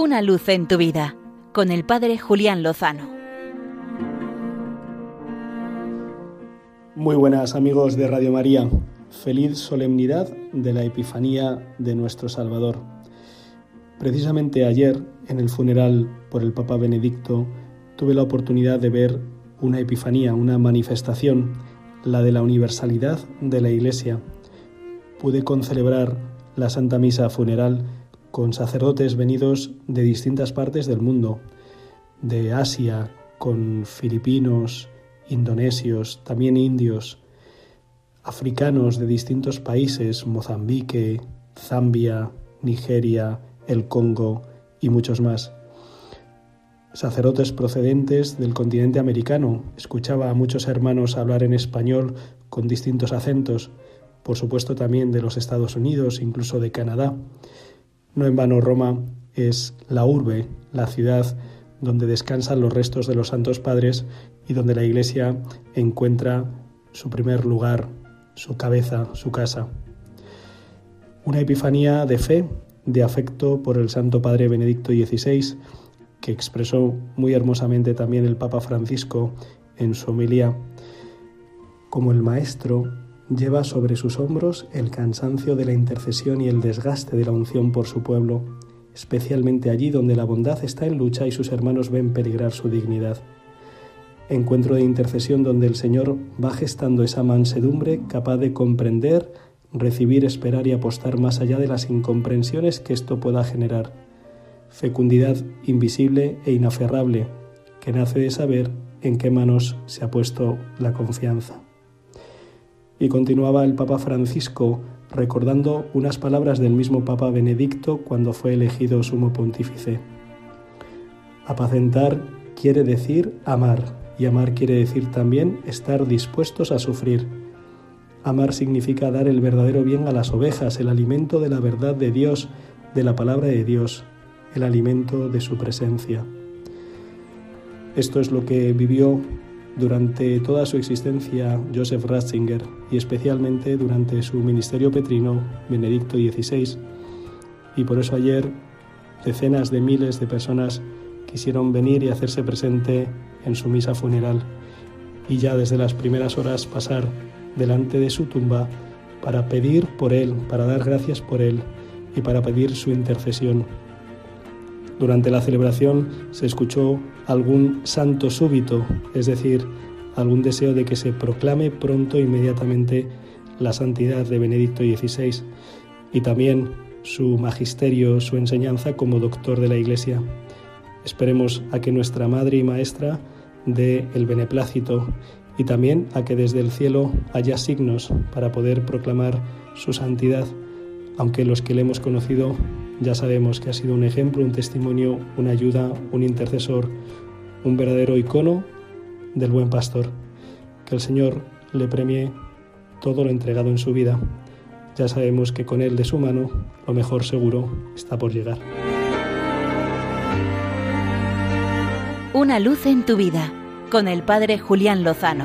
Una luz en tu vida con el Padre Julián Lozano. Muy buenas amigos de Radio María. Feliz solemnidad de la Epifanía de nuestro Salvador. Precisamente ayer, en el funeral por el Papa Benedicto, tuve la oportunidad de ver una Epifanía, una manifestación, la de la universalidad de la Iglesia. Pude concelebrar la Santa Misa funeral con sacerdotes venidos de distintas partes del mundo, de Asia, con filipinos, indonesios, también indios, africanos de distintos países, Mozambique, Zambia, Nigeria, el Congo y muchos más. Sacerdotes procedentes del continente americano. Escuchaba a muchos hermanos hablar en español con distintos acentos, por supuesto también de los Estados Unidos, incluso de Canadá. No en vano Roma es la urbe, la ciudad donde descansan los restos de los santos padres y donde la Iglesia encuentra su primer lugar, su cabeza, su casa. Una epifanía de fe, de afecto por el Santo Padre Benedicto XVI, que expresó muy hermosamente también el Papa Francisco en su homilía, como el Maestro lleva sobre sus hombros el cansancio de la intercesión y el desgaste de la unción por su pueblo, especialmente allí donde la bondad está en lucha y sus hermanos ven peligrar su dignidad. Encuentro de intercesión donde el Señor va gestando esa mansedumbre capaz de comprender, recibir, esperar y apostar más allá de las incomprensiones que esto pueda generar. Fecundidad invisible e inaferrable que nace de saber en qué manos se ha puesto la confianza. Y continuaba el Papa Francisco recordando unas palabras del mismo Papa Benedicto cuando fue elegido sumo pontífice. Apacentar quiere decir amar, y amar quiere decir también estar dispuestos a sufrir. Amar significa dar el verdadero bien a las ovejas, el alimento de la verdad de Dios, de la palabra de Dios, el alimento de su presencia. Esto es lo que vivió durante toda su existencia Joseph Ratzinger y especialmente durante su ministerio petrino Benedicto XVI. Y por eso ayer decenas de miles de personas quisieron venir y hacerse presente en su misa funeral y ya desde las primeras horas pasar delante de su tumba para pedir por él, para dar gracias por él y para pedir su intercesión. Durante la celebración se escuchó algún santo súbito, es decir, algún deseo de que se proclame pronto inmediatamente la santidad de Benedicto XVI y también su magisterio, su enseñanza como doctor de la Iglesia. Esperemos a que nuestra Madre y Maestra dé el beneplácito y también a que desde el cielo haya signos para poder proclamar su santidad, aunque los que le hemos conocido ya sabemos que ha sido un ejemplo, un testimonio, una ayuda, un intercesor, un verdadero icono del buen pastor. Que el Señor le premie todo lo entregado en su vida. Ya sabemos que con Él de su mano lo mejor seguro está por llegar. Una luz en tu vida con el Padre Julián Lozano.